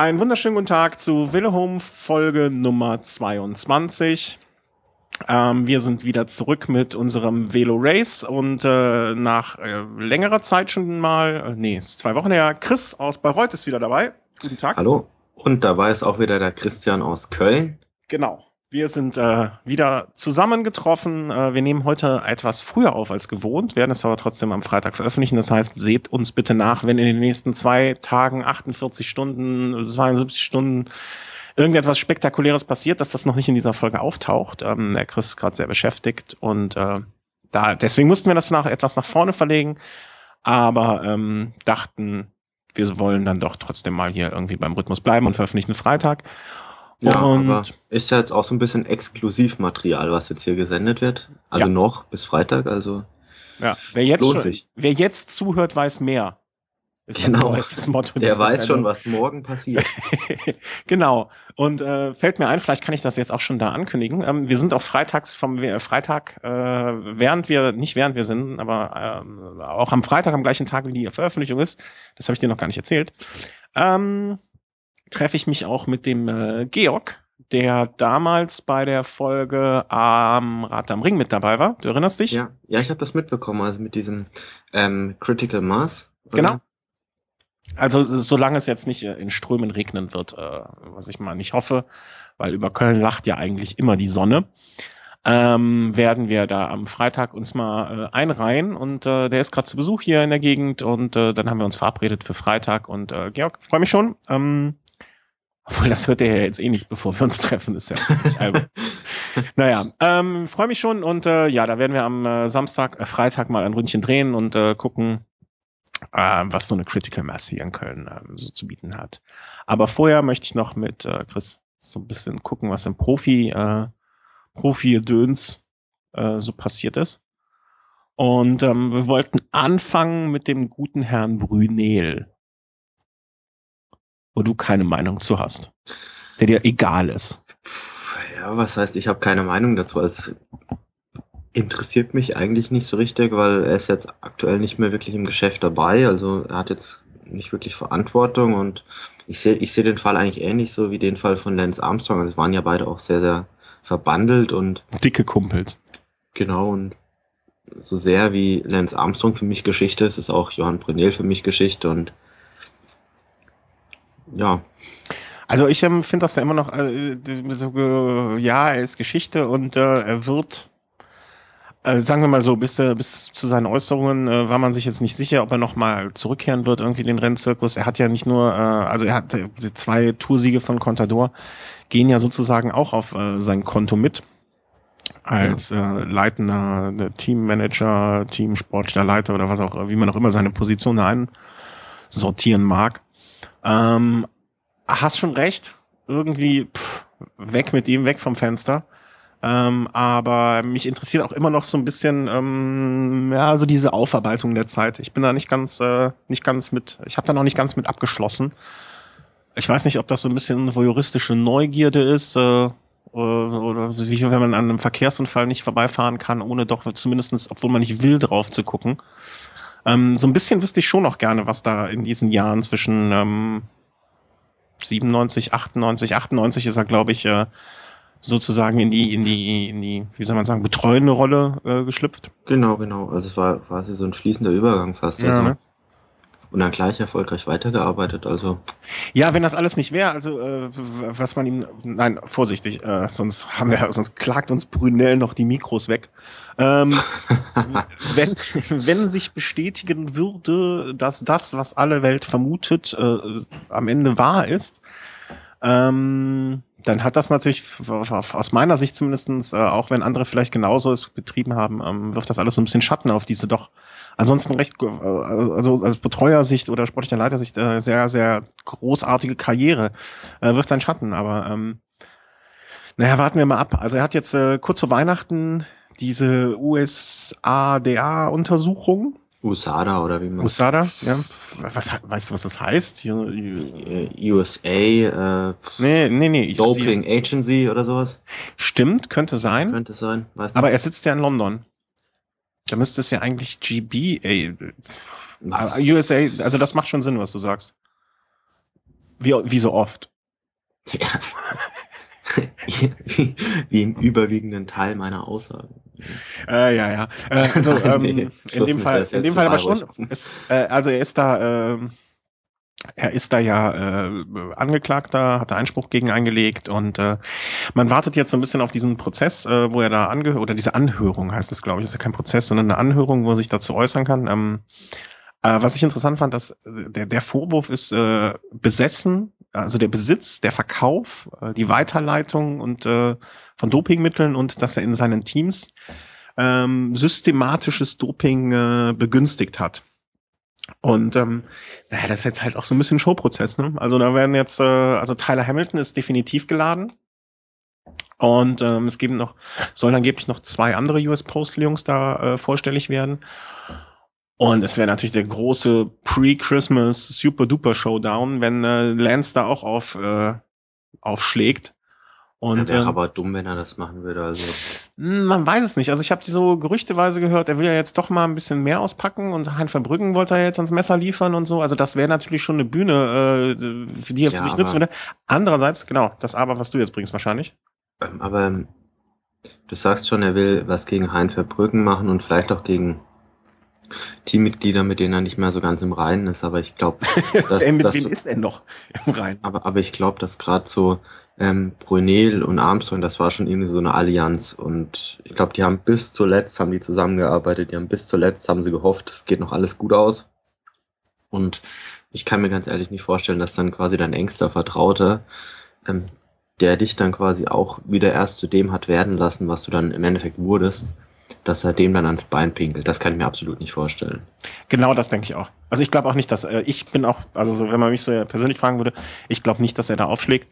Einen wunderschönen guten Tag zu Willehome Folge Nummer 22. Ähm, wir sind wieder zurück mit unserem Velo Race und äh, nach äh, längerer Zeit schon mal, äh, nee, ist zwei Wochen her, Chris aus Bayreuth ist wieder dabei. Guten Tag. Hallo. Und dabei ist auch wieder der Christian aus Köln. Genau. Wir sind äh, wieder zusammengetroffen. Äh, wir nehmen heute etwas früher auf als gewohnt, werden es aber trotzdem am Freitag veröffentlichen. Das heißt, seht uns bitte nach, wenn in den nächsten zwei Tagen, 48 Stunden, 72 Stunden irgendetwas Spektakuläres passiert, dass das noch nicht in dieser Folge auftaucht. Ähm, der Chris ist gerade sehr beschäftigt und äh, da deswegen mussten wir das nach etwas nach vorne verlegen, aber ähm, dachten, wir wollen dann doch trotzdem mal hier irgendwie beim Rhythmus bleiben und veröffentlichen Freitag. Ja, und aber ist ja jetzt auch so ein bisschen Exklusivmaterial, was jetzt hier gesendet wird. Also ja. noch bis Freitag, also. Ja, wer jetzt, lohnt schon, sich. wer jetzt zuhört, weiß mehr. Ist genau, das, das Motto. Der weiß schon, was morgen passiert. genau. Und äh, fällt mir ein, vielleicht kann ich das jetzt auch schon da ankündigen. Ähm, wir sind auch freitags vom äh, Freitag, äh, während wir, nicht während wir sind, aber äh, auch am Freitag, am gleichen Tag, wie die Veröffentlichung ist, das habe ich dir noch gar nicht erzählt, ähm, treffe ich mich auch mit dem äh, Georg, der damals bei der Folge am Rad am Ring mit dabei war. Du erinnerst dich? Ja, ja, ich habe das mitbekommen, also mit diesem ähm, Critical Mass. Oder? Genau. Also solange es jetzt nicht äh, in Strömen regnen wird, äh, was ich mal nicht hoffe, weil über Köln lacht ja eigentlich immer die Sonne, ähm, werden wir da am Freitag uns mal äh, einreihen und äh, der ist gerade zu Besuch hier in der Gegend und äh, dann haben wir uns verabredet für Freitag und äh, Georg, freue mich schon. Ähm, obwohl, das hört er ja jetzt eh nicht, bevor wir uns treffen, ist ja nicht albern. naja, ähm, freue mich schon und äh, ja, da werden wir am äh, Samstag, äh, Freitag mal ein Ründchen drehen und äh, gucken, äh, was so eine Critical Mass hier in Köln äh, so zu bieten hat. Aber vorher möchte ich noch mit äh, Chris so ein bisschen gucken, was im Profi, äh, Profi-Döns äh, so passiert ist. Und ähm, wir wollten anfangen mit dem guten Herrn Brünel wo du keine Meinung zu hast, der dir egal ist. Ja, was heißt, ich habe keine Meinung dazu. Also interessiert mich eigentlich nicht so richtig, weil er ist jetzt aktuell nicht mehr wirklich im Geschäft dabei. Also er hat jetzt nicht wirklich Verantwortung und ich sehe ich sehe den Fall eigentlich ähnlich so wie den Fall von Lance Armstrong. Also es waren ja beide auch sehr, sehr verbandelt und dicke Kumpels. Genau und so sehr wie Lance Armstrong für mich Geschichte ist, ist auch Johann Brunel für mich Geschichte und ja. Also ich ähm, finde das ja immer noch, äh, so, ja, er ist Geschichte und äh, er wird, äh, sagen wir mal so, bis, äh, bis zu seinen Äußerungen äh, war man sich jetzt nicht sicher, ob er nochmal zurückkehren wird, irgendwie den Rennzirkus. Er hat ja nicht nur, äh, also er hat äh, die zwei Toursiege von Contador, gehen ja sozusagen auch auf äh, sein Konto mit. Als äh, leitender äh, Teammanager, Teamsportler Leiter oder was auch, wie man auch immer seine Position da einsortieren mag. Ähm, hast schon recht. Irgendwie pff, weg mit ihm, weg vom Fenster. Ähm, aber mich interessiert auch immer noch so ein bisschen, ähm, ja, so diese Aufarbeitung der Zeit. Ich bin da nicht ganz, äh, nicht ganz mit, ich habe da noch nicht ganz mit abgeschlossen. Ich weiß nicht, ob das so ein bisschen voyeuristische Neugierde ist, äh, oder, wie wenn man an einem Verkehrsunfall nicht vorbeifahren kann, ohne doch zumindestens, obwohl man nicht will, drauf zu gucken. Ähm, so ein bisschen wüsste ich schon noch gerne, was da in diesen Jahren zwischen ähm, 97, 98, 98 ist er, glaube ich, äh, sozusagen in die, in die, in die, wie soll man sagen, betreuende Rolle äh, geschlüpft. Genau, genau. Also es war quasi so ein fließender Übergang fast. Ja, also. ne? Und dann gleich erfolgreich weitergearbeitet. Also ja, wenn das alles nicht wäre, also äh, was man ihm, nein, vorsichtig, äh, sonst haben wir, sonst klagt uns Brunel noch die Mikros weg. Ähm, wenn wenn sich bestätigen würde, dass das, was alle Welt vermutet, äh, am Ende wahr ist, ähm, dann hat das natürlich aus meiner Sicht zumindestens, äh, auch wenn andere vielleicht genauso es betrieben haben, ähm, wirft das alles so ein bisschen Schatten auf diese doch ansonsten recht, äh, also als Betreuersicht oder sportlicher Leitersicht äh, sehr, sehr großartige Karriere, äh, wirft seinen Schatten, aber ähm, naja, warten wir mal ab. Also er hat jetzt äh, kurz vor Weihnachten diese USADA-Untersuchung. USADA oder wie man. USADA, ja. Was, weißt du, was das heißt? USA, äh, nee, nee, nee. Doping Agency oder sowas? Stimmt, könnte sein. Könnte sein, weiß nicht. Aber er sitzt ja in London. Da müsste es ja eigentlich GB, ey, USA, also das macht schon Sinn, was du sagst. Wie, wie so oft. Ja. wie, wie im überwiegenden Teil meiner Aussagen. Äh, ja, ja. Äh, also, ähm, nee, in dem Fall, in dem Fall aber schon. Ist, äh, also er ist da, äh, er ist da ja äh, Angeklagter, hat da Einspruch gegen eingelegt und äh, man wartet jetzt so ein bisschen auf diesen Prozess, äh, wo er da angehört, oder diese Anhörung heißt es, glaube ich, ist ja kein Prozess, sondern eine Anhörung, wo er sich dazu äußern kann. Ähm, äh, was ich interessant fand, dass äh, der, der Vorwurf ist äh, besessen, also der Besitz, der Verkauf, äh, die Weiterleitung und äh, von Dopingmitteln und dass er in seinen Teams ähm, systematisches Doping äh, begünstigt hat. Und ähm, naja, das ist jetzt halt auch so ein bisschen Showprozess. Ne? Also da werden jetzt, äh, also Tyler Hamilton ist definitiv geladen. Und ähm, es geben noch, sollen angeblich noch zwei andere US Postal Jungs da äh, vorstellig werden. Und es wäre natürlich der große Pre-Christmas Super Duper Showdown, wenn äh, Lance da auch auf äh, aufschlägt. Und, wäre ähm, aber dumm, wenn er das machen würde. Also. Hm, man weiß es nicht. Also ich habe die so gerüchteweise gehört, er will ja jetzt doch mal ein bisschen mehr auspacken und Hein Verbrücken wollte er jetzt ans Messer liefern und so. Also das wäre natürlich schon eine Bühne, äh, für die er ja, für sich nutzen würde. Andererseits, genau, das aber, was du jetzt bringst wahrscheinlich. Ähm, aber ähm, du sagst schon, er will was gegen Hein Verbrücken machen und vielleicht auch gegen Teammitglieder, mit denen er nicht mehr so ganz im Reinen ist, aber ich glaube, dass mit das, wem ist er noch im Reinen? Aber, aber ich glaube, dass gerade so ähm, Brunel und Armstrong, das war schon irgendwie so eine Allianz und ich glaube, die haben bis zuletzt haben die zusammengearbeitet, die haben bis zuletzt haben sie gehofft, es geht noch alles gut aus und ich kann mir ganz ehrlich nicht vorstellen, dass dann quasi dein engster Vertrauter, ähm, der dich dann quasi auch wieder erst zu dem hat werden lassen, was du dann im Endeffekt wurdest, dass er dem dann ans Bein pinkelt. Das kann ich mir absolut nicht vorstellen. Genau, das denke ich auch. Also ich glaube auch nicht, dass äh, ich bin auch, also so, wenn man mich so persönlich fragen würde, ich glaube nicht, dass er da aufschlägt.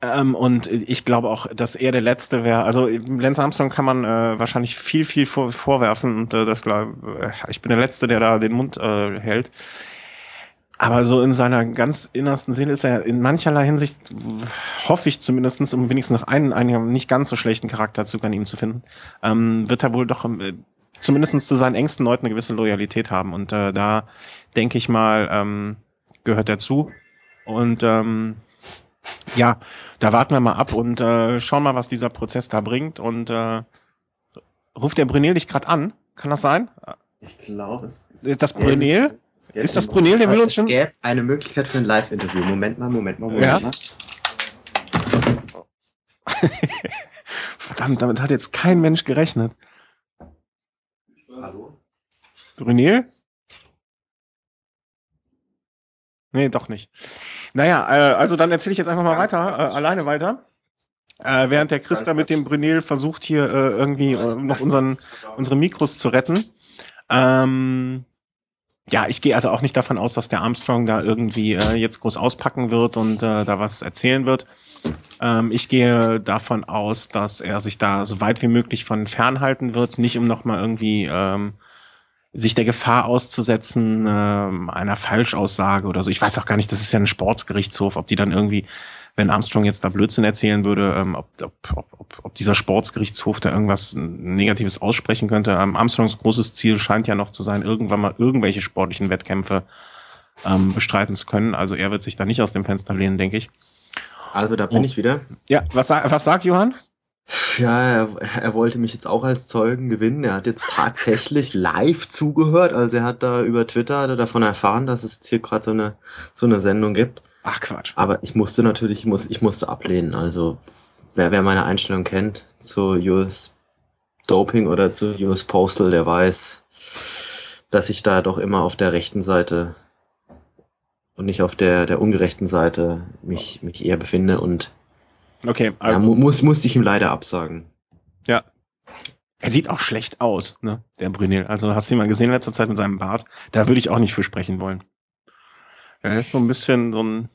Ähm, und ich glaube auch, dass er der Letzte wäre. Also Lance Armstrong kann man äh, wahrscheinlich viel, viel vor, vorwerfen und äh, das glaube äh, ich bin der Letzte, der da den Mund äh, hält. Aber so in seiner ganz innersten Seele ist er in mancherlei Hinsicht, hoffe ich zumindestens, um wenigstens noch einen, einen nicht ganz so schlechten Charakterzug an ihm zu finden, ähm, wird er wohl doch äh, zumindestens zu seinen engsten Leuten eine gewisse Loyalität haben. Und äh, da denke ich mal, ähm, gehört er zu. Und ähm, ja, da warten wir mal ab und äh, schauen mal, was dieser Prozess da bringt. Und äh, ruft der Brunel dich gerade an? Kann das sein? Ich glaube es. Das Brunel? Ist das Brunel, der will uns schon? Es gäbe eine Möglichkeit für ein Live-Interview. Moment mal, Moment mal, Moment ja. mal. Verdammt, damit hat jetzt kein Mensch gerechnet. Hallo? Brunel? Nee, doch nicht. Naja, äh, also dann erzähle ich jetzt einfach mal weiter, äh, alleine weiter. Äh, während der Christa mit dem Brunel versucht hier äh, irgendwie äh, noch unseren, unsere Mikros zu retten. Ähm, ja, ich gehe also auch nicht davon aus, dass der Armstrong da irgendwie äh, jetzt groß auspacken wird und äh, da was erzählen wird. Ähm, ich gehe davon aus, dass er sich da so weit wie möglich von fernhalten wird, nicht um nochmal irgendwie ähm, sich der Gefahr auszusetzen, äh, einer Falschaussage oder so. Ich weiß auch gar nicht, das ist ja ein Sportsgerichtshof, ob die dann irgendwie wenn Armstrong jetzt da Blödsinn erzählen würde, ähm, ob, ob, ob, ob dieser Sportsgerichtshof da irgendwas Negatives aussprechen könnte. Ähm, Armstrongs großes Ziel scheint ja noch zu sein, irgendwann mal irgendwelche sportlichen Wettkämpfe ähm, bestreiten zu können. Also er wird sich da nicht aus dem Fenster lehnen, denke ich. Also da bin oh. ich wieder. Ja, was, was sagt Johann? Ja, er, er, wollte mich jetzt auch als Zeugen gewinnen. Er hat jetzt tatsächlich live zugehört. Also er hat da über Twitter er davon erfahren, dass es jetzt hier gerade so eine, so eine Sendung gibt. Ach Quatsch. Aber ich musste natürlich, ich, muss, ich musste ablehnen. Also wer, wer meine Einstellung kennt zu US Doping oder zu US Postal, der weiß, dass ich da doch immer auf der rechten Seite und nicht auf der, der ungerechten Seite mich, mich eher befinde und okay, also ja, muss, musste ich ihm leider absagen. Ja. Er sieht auch schlecht aus, ne, der Brunel. Also hast du ihn mal gesehen in letzter Zeit mit seinem Bart? Da würde ich auch nicht für sprechen wollen. Er ist so ein bisschen so ein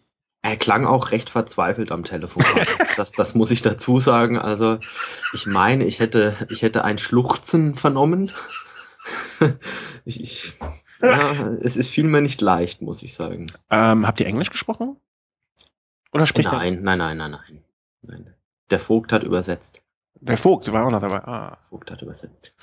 er klang auch recht verzweifelt am Telefon. das, das muss ich dazu sagen. Also ich meine, ich hätte, ich hätte ein Schluchzen vernommen. ich, ich, ja, es ist vielmehr nicht leicht, muss ich sagen. Ähm, habt ihr Englisch gesprochen? Oder spricht nein, er? Nein, nein, nein, nein, nein. Der Vogt hat übersetzt. Der Vogt war auch noch dabei. Ah. Vogt hat übersetzt.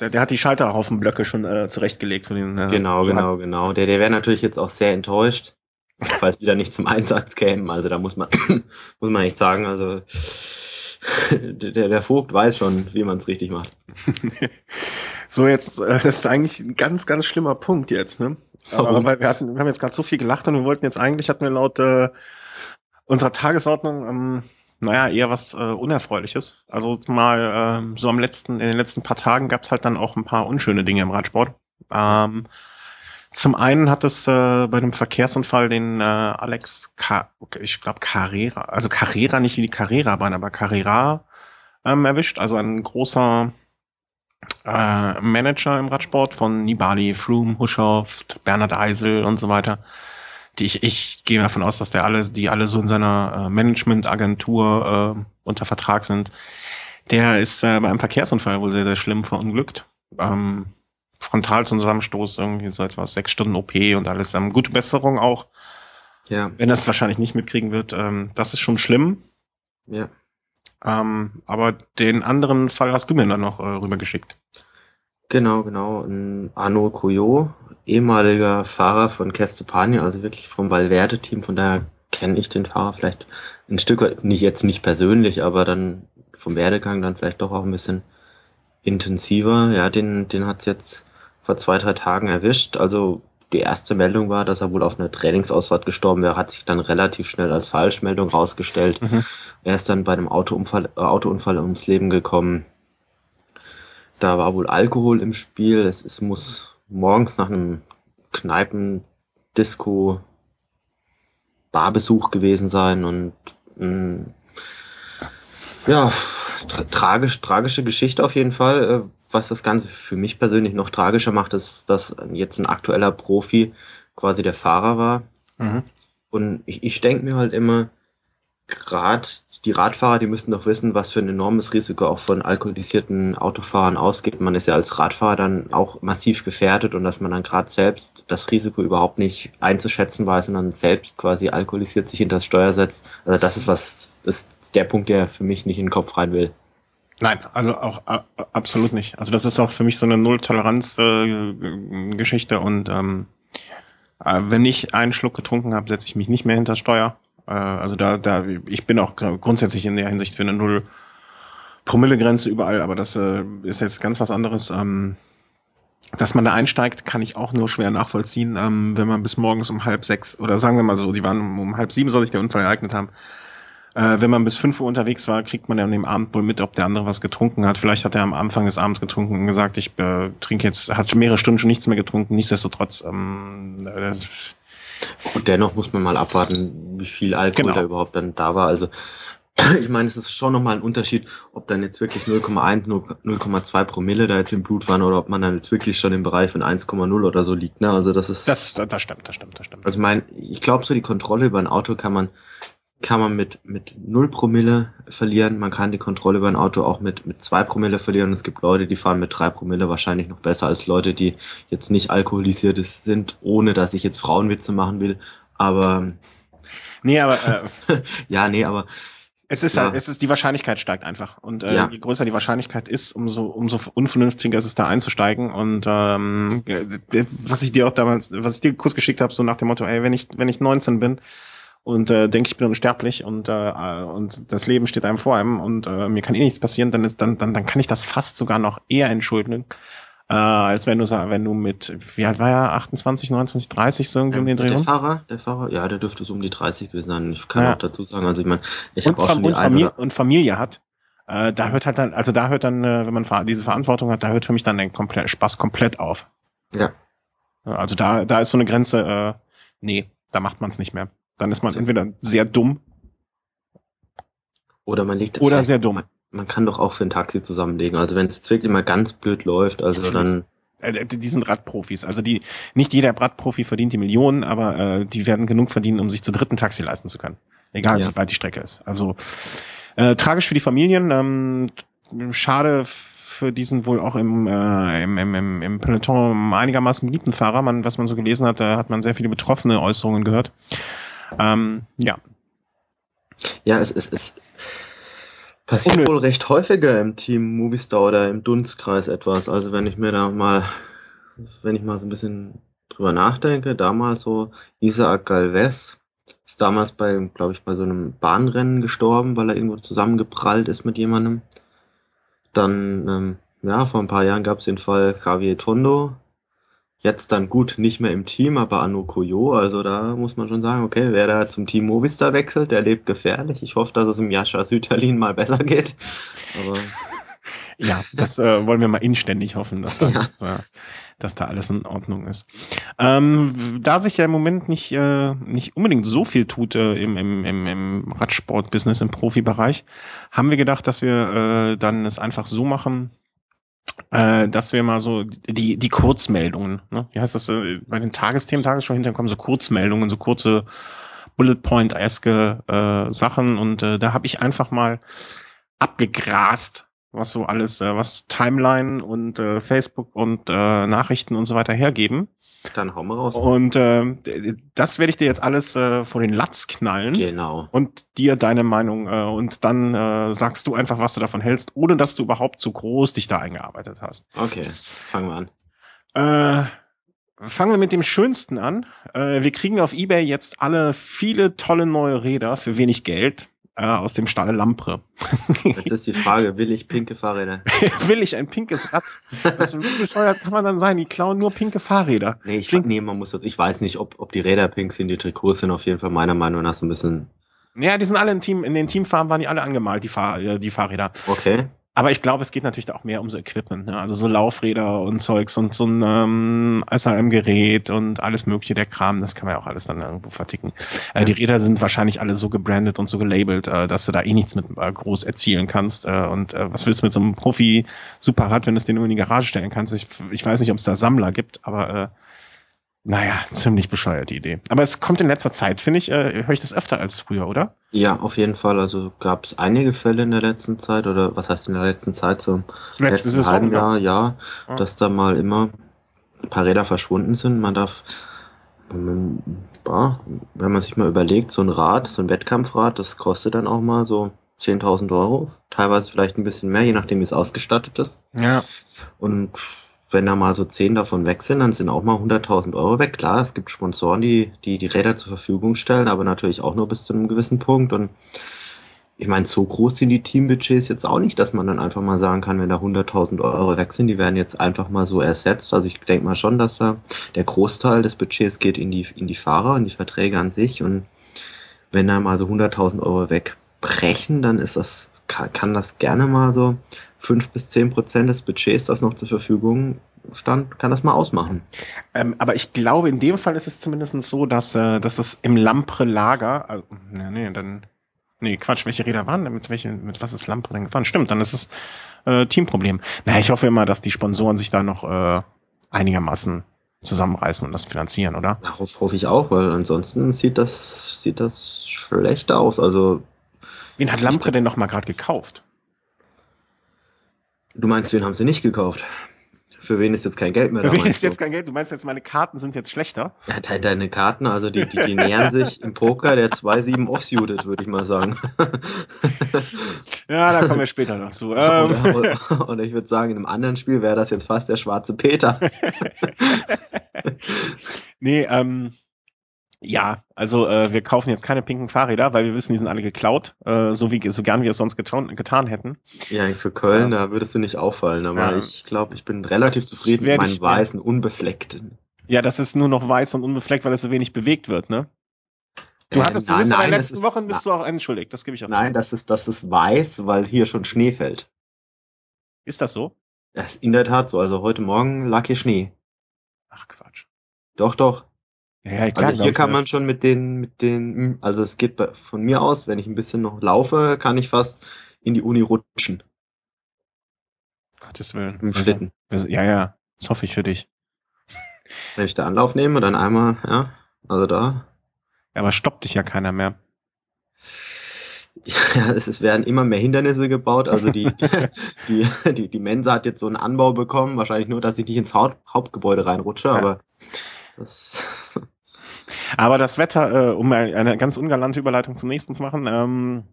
Der, der hat die Scheiterhaufenblöcke schon äh, zurechtgelegt. Von den, äh, genau, genau, genau. Der, der wäre natürlich jetzt auch sehr enttäuscht falls die da nicht zum Einsatz kämen. Also da muss man, muss man echt sagen, also der, der Vogt weiß schon, wie man es richtig macht. so, jetzt, äh, das ist eigentlich ein ganz, ganz schlimmer Punkt jetzt, ne? Aber, weil wir hatten, wir haben jetzt gerade so viel gelacht und wir wollten jetzt eigentlich, hatten wir laut äh, unserer Tagesordnung, ähm, naja, eher was äh, Unerfreuliches. Also mal äh, so am letzten, in den letzten paar Tagen gab es halt dann auch ein paar unschöne Dinge im Radsport. Ähm, zum einen hat es äh, bei einem Verkehrsunfall den äh, Alex, Ka ich glaube Carrera, also Carrera nicht wie die Carrera-Bahn, aber Carrera ähm, erwischt. Also ein großer äh, Manager im Radsport von Nibali, Froome, Huschoft, Bernhard Eisel und so weiter. Die ich, ich gehe davon aus, dass der alle, die alle so in seiner äh, Managementagentur äh, unter Vertrag sind. Der ist äh, bei einem Verkehrsunfall wohl sehr, sehr schlimm verunglückt. Ähm, Frontalzusammenstoß, irgendwie so etwas, sechs Stunden OP und alles. Ähm, gute Besserung auch. Ja. Wenn er es wahrscheinlich nicht mitkriegen wird, ähm, das ist schon schlimm. Ja. Ähm, aber den anderen Fall hast du mir dann noch äh, rübergeschickt. Genau, genau. Ein Arno Coyot, ehemaliger Fahrer von Kestopania, also wirklich vom Valverde-Team, von daher kenne ich den Fahrer vielleicht ein Stück weit, nicht jetzt nicht persönlich, aber dann vom Werdegang dann vielleicht doch auch ein bisschen intensiver. Ja, den, den hat's jetzt vor zwei, drei Tagen erwischt. Also die erste Meldung war, dass er wohl auf einer Trainingsausfahrt gestorben wäre, hat sich dann relativ schnell als Falschmeldung rausgestellt. Mhm. Er ist dann bei einem Autounfall, äh, Autounfall ums Leben gekommen. Da war wohl Alkohol im Spiel. Es, es muss morgens nach einem Kneipen, Disco, Barbesuch gewesen sein und mh, mm, ja, tra tragisch, tragische Geschichte auf jeden Fall. Äh, was das Ganze für mich persönlich noch tragischer macht, ist, dass jetzt ein aktueller Profi quasi der Fahrer war. Mhm. Und ich, ich denke mir halt immer, gerade die Radfahrer, die müssen doch wissen, was für ein enormes Risiko auch von alkoholisierten Autofahrern ausgeht. Man ist ja als Radfahrer dann auch massiv gefährdet und dass man dann gerade selbst das Risiko überhaupt nicht einzuschätzen weiß und dann selbst quasi alkoholisiert sich hinter das Steuer setzt. Also das ist was, das ist der Punkt, der für mich nicht in den Kopf rein will. Nein, also auch absolut nicht. Also das ist auch für mich so eine Null-Toleranz-Geschichte äh, und ähm, äh, wenn ich einen Schluck getrunken habe, setze ich mich nicht mehr hinter Steuer. Äh, also da, da, ich bin auch grundsätzlich in der Hinsicht für eine Null Promille-Grenze überall, aber das äh, ist jetzt ganz was anderes. Ähm, dass man da einsteigt, kann ich auch nur schwer nachvollziehen, ähm, wenn man bis morgens um halb sechs oder sagen wir mal so, die waren um, um halb sieben soll sich der Unfall ereignet haben äh, wenn man bis 5 Uhr unterwegs war, kriegt man ja an dem Abend wohl mit, ob der andere was getrunken hat. Vielleicht hat er am Anfang des Abends getrunken und gesagt, ich äh, trinke jetzt, hat mehrere Stunden schon nichts mehr getrunken. Nichtsdestotrotz, ähm, äh, Gut, dennoch muss man mal abwarten, wie viel Alkohol genau. da überhaupt dann da war. Also ich meine, es ist schon nochmal ein Unterschied, ob dann jetzt wirklich 0,1, 0,2 Promille da jetzt im Blut waren oder ob man dann jetzt wirklich schon im Bereich von 1,0 oder so liegt. Ne? Also das ist. Das, das stimmt, das stimmt, das stimmt. Also ich meine, ich glaube, so die Kontrolle über ein Auto kann man kann man mit, mit 0 Promille verlieren. Man kann die Kontrolle über ein Auto auch mit, mit 2 Promille verlieren. Es gibt Leute, die fahren mit 3 Promille wahrscheinlich noch besser als Leute, die jetzt nicht alkoholisiert sind, ohne dass ich jetzt Frauenwitze machen will. Aber. Nee, aber. Äh, ja, nee, aber. Es ist ja. halt, es ist, die Wahrscheinlichkeit steigt einfach. Und äh, ja. je größer die Wahrscheinlichkeit ist, umso, umso unvernünftiger ist es da einzusteigen. Und ähm, was ich dir auch damals, was ich dir kurz geschickt habe, so nach dem Motto, ey, wenn ich, wenn ich 19 bin, und äh, denke, ich bin unsterblich und, äh, und das Leben steht einem vor einem und äh, mir kann eh nichts passieren, dann ist dann, dann, dann kann ich das fast sogar noch eher entschuldigen, äh, als wenn du wenn du mit, wie alt war er, 28, 29, 30 so irgendwie um den Dreh? Der Fahrer, der Fahrer, ja, der dürfte so um die 30 gewesen sein. Ich kann ja. auch dazu sagen, also ich meine, ich habe auch schon und, Familie, und Familie hat. Äh, da hört halt dann, also da hört dann, äh, wenn man diese Verantwortung hat, da hört für mich dann der komplett, Spaß komplett auf. Ja. Also da, da ist so eine Grenze, äh, nee, da macht man es nicht mehr. Dann ist man entweder sehr dumm. Oder man liegt. Oder sehr dumm. Man, kann doch auch für ein Taxi zusammenlegen. Also wenn es wirklich mal ganz blöd läuft, also Natürlich. dann. Äh, die sind Radprofis. Also die, nicht jeder Radprofi verdient die Millionen, aber äh, die werden genug verdienen, um sich zu dritten Taxi leisten zu können. Egal ja. wie weit die Strecke ist. Also äh, tragisch für die Familien. Ähm, schade für diesen wohl auch im, äh, im, im, im Peloton einigermaßen beliebten Fahrer. Man, was man so gelesen hat, da hat man sehr viele betroffene Äußerungen gehört. Ähm, ja. Ja, es, es, es passiert Unnötig. wohl recht häufiger im Team Movistar oder im Dunstkreis etwas. Also wenn ich mir da mal, wenn ich mal so ein bisschen drüber nachdenke, damals so Isaac Galvez ist damals bei, glaube ich, bei so einem Bahnrennen gestorben, weil er irgendwo zusammengeprallt ist mit jemandem. Dann, ähm, ja, vor ein paar Jahren gab es den Fall Javier Tondo. Jetzt dann gut, nicht mehr im Team, aber Anu Koyo, also da muss man schon sagen, okay, wer da zum Team Movistar wechselt, der lebt gefährlich. Ich hoffe, dass es im Jascha Süterlin mal besser geht. Aber ja, das äh, wollen wir mal inständig hoffen, dass, da, ja. das, äh, dass da alles in Ordnung ist. Ähm, da sich ja im Moment nicht, äh, nicht unbedingt so viel tut äh, im, im, im, im Radsport-Business, im Profibereich, haben wir gedacht, dass wir äh, dann es einfach so machen, äh, dass wir mal so die, die Kurzmeldungen, ne? wie heißt das, äh, bei den Tagesthemen, Tagesschau hinterher kommen so Kurzmeldungen, so kurze Bullet Point-eske äh, Sachen und äh, da habe ich einfach mal abgegrast, was so alles, äh, was Timeline und äh, Facebook und äh, Nachrichten und so weiter hergeben. Dann hauen wir raus. Und äh, das werde ich dir jetzt alles äh, vor den Latz knallen. Genau. Und dir deine Meinung äh, und dann äh, sagst du einfach, was du davon hältst, ohne dass du überhaupt zu groß dich da eingearbeitet hast. Okay, fangen wir an. Äh, fangen wir mit dem Schönsten an. Äh, wir kriegen auf eBay jetzt alle viele tolle neue Räder für wenig Geld äh, aus dem Stalle Lampre. Jetzt ist die Frage, will ich pinke Fahrräder? will ich ein pinkes Rad? Das wie bescheuert kann man dann sein? Die klauen nur pinke Fahrräder. Nee, ich, nee, man muss, ich weiß nicht, ob, ob die Räder pink sind, die Trikots sind auf jeden Fall meiner Meinung nach so ein bisschen ja, die sind alle im Team, in den Teamfarben waren die alle angemalt, die, Fahr äh, die Fahrräder. Okay. Aber ich glaube, es geht natürlich auch mehr um so Equipment, ne? also so Laufräder und Zeugs und so ein ähm, SRM-Gerät und alles mögliche, der Kram, das kann man ja auch alles dann irgendwo verticken. Äh, die Räder sind wahrscheinlich alle so gebrandet und so gelabelt, äh, dass du da eh nichts mit äh, groß erzielen kannst. Äh, und äh, was willst du mit so einem Profi-Superrad, wenn du es den nur in die Garage stellen kannst? Ich, ich weiß nicht, ob es da Sammler gibt, aber äh, naja, ziemlich bescheuerte Idee. Aber es kommt in letzter Zeit, finde ich, äh, höre ich das öfter als früher, oder? Ja, auf jeden Fall. Also gab es einige Fälle in der letzten Zeit, oder was heißt in der letzten Zeit, so letzten Saison, halben Jahr, ja, ja, dass da mal immer ein paar Räder verschwunden sind. Man darf, wenn man sich mal überlegt, so ein Rad, so ein Wettkampfrad, das kostet dann auch mal so 10.000 Euro, teilweise vielleicht ein bisschen mehr, je nachdem wie es ausgestattet ist. Ja. Und wenn da mal so zehn davon weg sind, dann sind auch mal 100.000 Euro weg. Klar, es gibt Sponsoren, die, die die Räder zur Verfügung stellen, aber natürlich auch nur bis zu einem gewissen Punkt. Und ich meine, so groß sind die Teambudgets jetzt auch nicht, dass man dann einfach mal sagen kann, wenn da 100.000 Euro weg sind, die werden jetzt einfach mal so ersetzt. Also ich denke mal schon, dass da der Großteil des Budgets geht in die, in die Fahrer und die Verträge an sich. Und wenn da mal so 100.000 Euro wegbrechen, dann ist das, kann, kann das gerne mal so fünf bis zehn Prozent des Budgets, das noch zur Verfügung stand, kann das mal ausmachen. Ähm, aber ich glaube, in dem Fall ist es zumindest so, dass, äh, dass es im Lampre-Lager, also, nee, nee, dann, nee, Quatsch, welche Räder waren denn, mit welchen, mit was ist Lampre denn gefahren? Stimmt, dann ist es äh, Teamproblem. Na, ich hoffe immer, dass die Sponsoren sich da noch äh, einigermaßen zusammenreißen und das finanzieren, oder? Darauf hoffe ich auch, weil ansonsten sieht das, sieht das schlecht aus. Also. Wen hat Lampre denn noch mal gerade gekauft? Du meinst, wen haben sie nicht gekauft? Für wen ist jetzt kein Geld mehr da? Für wen ist jetzt kein Geld? Du meinst jetzt, meine Karten sind jetzt schlechter? Ja, deine Karten, also die, die, die nähern sich im Poker der 2-7 offsuited, würde ich mal sagen. ja, da kommen wir später noch zu. Ähm. Oder, oder, oder ich würde sagen, in einem anderen Spiel wäre das jetzt fast der schwarze Peter. nee, ähm, ja, also äh, wir kaufen jetzt keine pinken Fahrräder, weil wir wissen, die sind alle geklaut, äh, so wie so gern wir es sonst getan, getan hätten. Ja, für Köln, ja. da würdest du nicht auffallen, aber ja. ich glaube, ich bin relativ das zufrieden mit meinen weißen, unbefleckten. Ja, das ist nur noch weiß und unbefleckt, weil es so wenig bewegt wird, ne? Du äh, hattest, du bist in den letzten ist, Wochen bist na, du auch entschuldigt, das gebe ich auch Nein, zu. das ist, das ist weiß, weil hier schon Schnee fällt. Ist das so? Das ist in der Tat so, also heute Morgen lag hier Schnee. Ach Quatsch. Doch, doch. Ja, klar, also hier kann man schon mit den, mit den, also es geht von mir aus, wenn ich ein bisschen noch laufe, kann ich fast in die Uni rutschen. Gottes Willen. Im Schlitten. Also, ja, ja, das hoffe ich für dich. Wenn ich da Anlauf nehme, dann einmal, ja, also da. Ja, aber stoppt dich ja keiner mehr. Ja, es werden immer mehr Hindernisse gebaut. Also die, die, die, die Mensa hat jetzt so einen Anbau bekommen. Wahrscheinlich nur, dass ich nicht ins Haupt, Hauptgebäude reinrutsche, ja. aber das aber das Wetter, äh, um eine ganz ungalante Überleitung zum nächsten zu machen, ähm,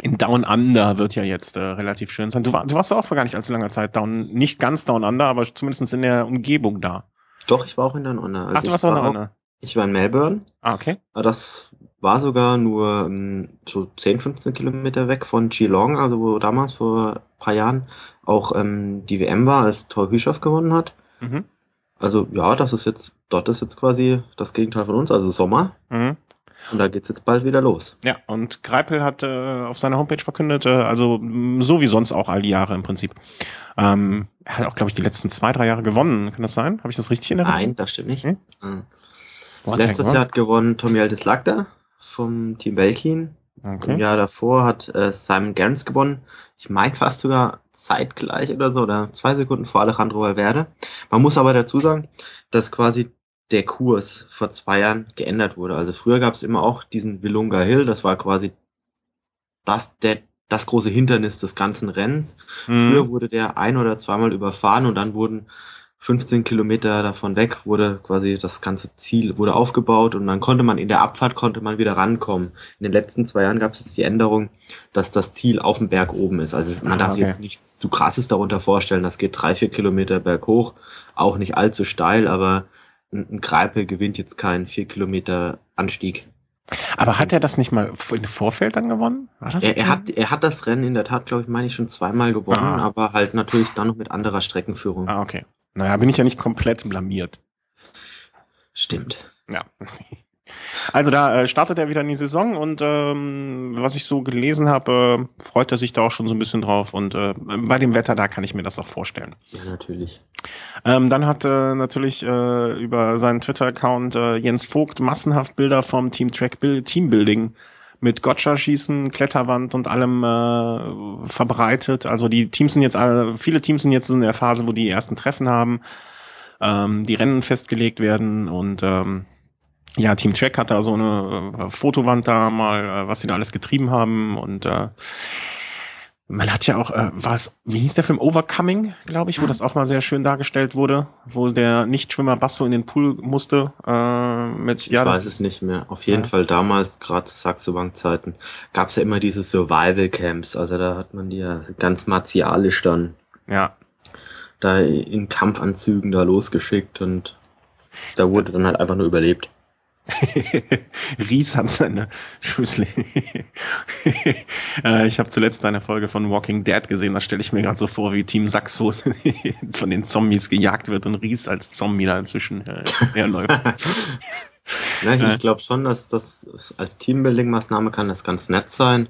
in Down Under wird ja jetzt äh, relativ schön sein. Du, war, du warst auch vor gar nicht allzu langer Zeit down, nicht ganz Down Under, aber zumindest in der Umgebung da. Doch, ich war auch in der Nonne. Also Ach, du warst auch in der war Nonne. Ich war in Melbourne. Ah, okay. Das war sogar nur ähm, so 10, 15 Kilometer weg von Geelong, also wo damals vor ein paar Jahren auch ähm, die WM war, als Tor Hüschow gewonnen hat. Mhm. Also ja, das ist jetzt, dort ist jetzt quasi das Gegenteil von uns, also Sommer. Mhm. Und da geht's jetzt bald wieder los. Ja, und Greipel hat äh, auf seiner Homepage verkündet, äh, also so wie sonst auch all die Jahre im Prinzip. Ähm, er hat auch, glaube ich, die letzten zwei, drei Jahre gewonnen. Kann das sein? Habe ich das richtig in Erinnerung? Nein, das stimmt nicht. Hm? Hat's Letztes Jahr hat gewonnen Tommy Aldis Lagda vom Team Belkin. gewonnen? Im Okay. Jahr davor hat äh, Simon Gerrans gewonnen. Ich meine fast sogar zeitgleich oder so, oder zwei Sekunden vor Alejandro Valverde. Man muss aber dazu sagen, dass quasi der Kurs vor zwei Jahren geändert wurde. Also früher gab es immer auch diesen Willunga Hill, das war quasi das, der, das große Hindernis des ganzen Rennens. Früher Mhm. wurde der ein oder zweimal überfahren und dann wurden 15 Kilometer davon weg, wurde quasi das ganze Ziel wurde aufgebaut und dann konnte man in der Abfahrt konnte man wieder rankommen. In den letzten zwei Jahren gab es jetzt die Änderung, dass das Ziel auf dem Berg oben ist. Also man Ah, darf sich okay. jetzt nichts zu krasses darunter vorstellen. Das geht drei, vier Kilometer berghoch, auch nicht allzu steil, aber ein, Greipel gewinnt jetzt keinen vier Kilometer Anstieg. Aber hat er das nicht mal im Vorfeld dann gewonnen? Er, er, hat, er hat das Rennen in der Tat, glaube ich, meine ich, schon zweimal gewonnen, Ah. aber halt natürlich dann noch mit anderer Streckenführung. Ah, okay. Naja, bin ich ja nicht komplett blamiert. Stimmt. Ja. Also da äh, startet er wieder in die Saison und ähm, was ich so gelesen habe, äh, freut er sich da auch schon so ein bisschen drauf und äh, bei dem Wetter da kann ich mir das auch vorstellen. Ja, natürlich. Ähm, dann hat äh, natürlich äh, über seinen Twitter-Account äh, Jens Vogt massenhaft Bilder vom Team Track Build Teambuilding mit Gotcha-Schießen, Kletterwand und allem äh, verbreitet. Also die Teams sind jetzt alle, viele Teams sind jetzt in der Phase, wo die ersten Treffen haben, ähm, die Rennen festgelegt werden und ähm, ja, Team Track hat da so eine äh, Fotowand da mal, äh, was sie da alles getrieben haben und äh, man hat ja auch, äh, was, wie hieß der Film Overcoming, glaube ich, wo das auch mal sehr schön dargestellt wurde, wo der Nichtschwimmer Basso in den Pool musste äh, mit Ich weiß es nicht mehr. Auf jeden Ja. Fall damals, gerade zu Saxo Bank Zeiten, gab es ja immer diese Survival Camps. Also da hat man die ja ganz martialisch dann ja, da in Kampfanzügen da losgeschickt und da wurde dann halt einfach nur überlebt. Ries hat seine Schüssel. äh, ich habe zuletzt eine Folge von Walking Dead gesehen, da stelle ich mir gerade so vor, wie Team Saxo von den Zombies gejagt wird und Ries als Zombie da inzwischen äh, herläuft. Ne, ich Ja. ich glaube schon, dass das als Teambuilding-Maßnahme kann das ganz nett sein.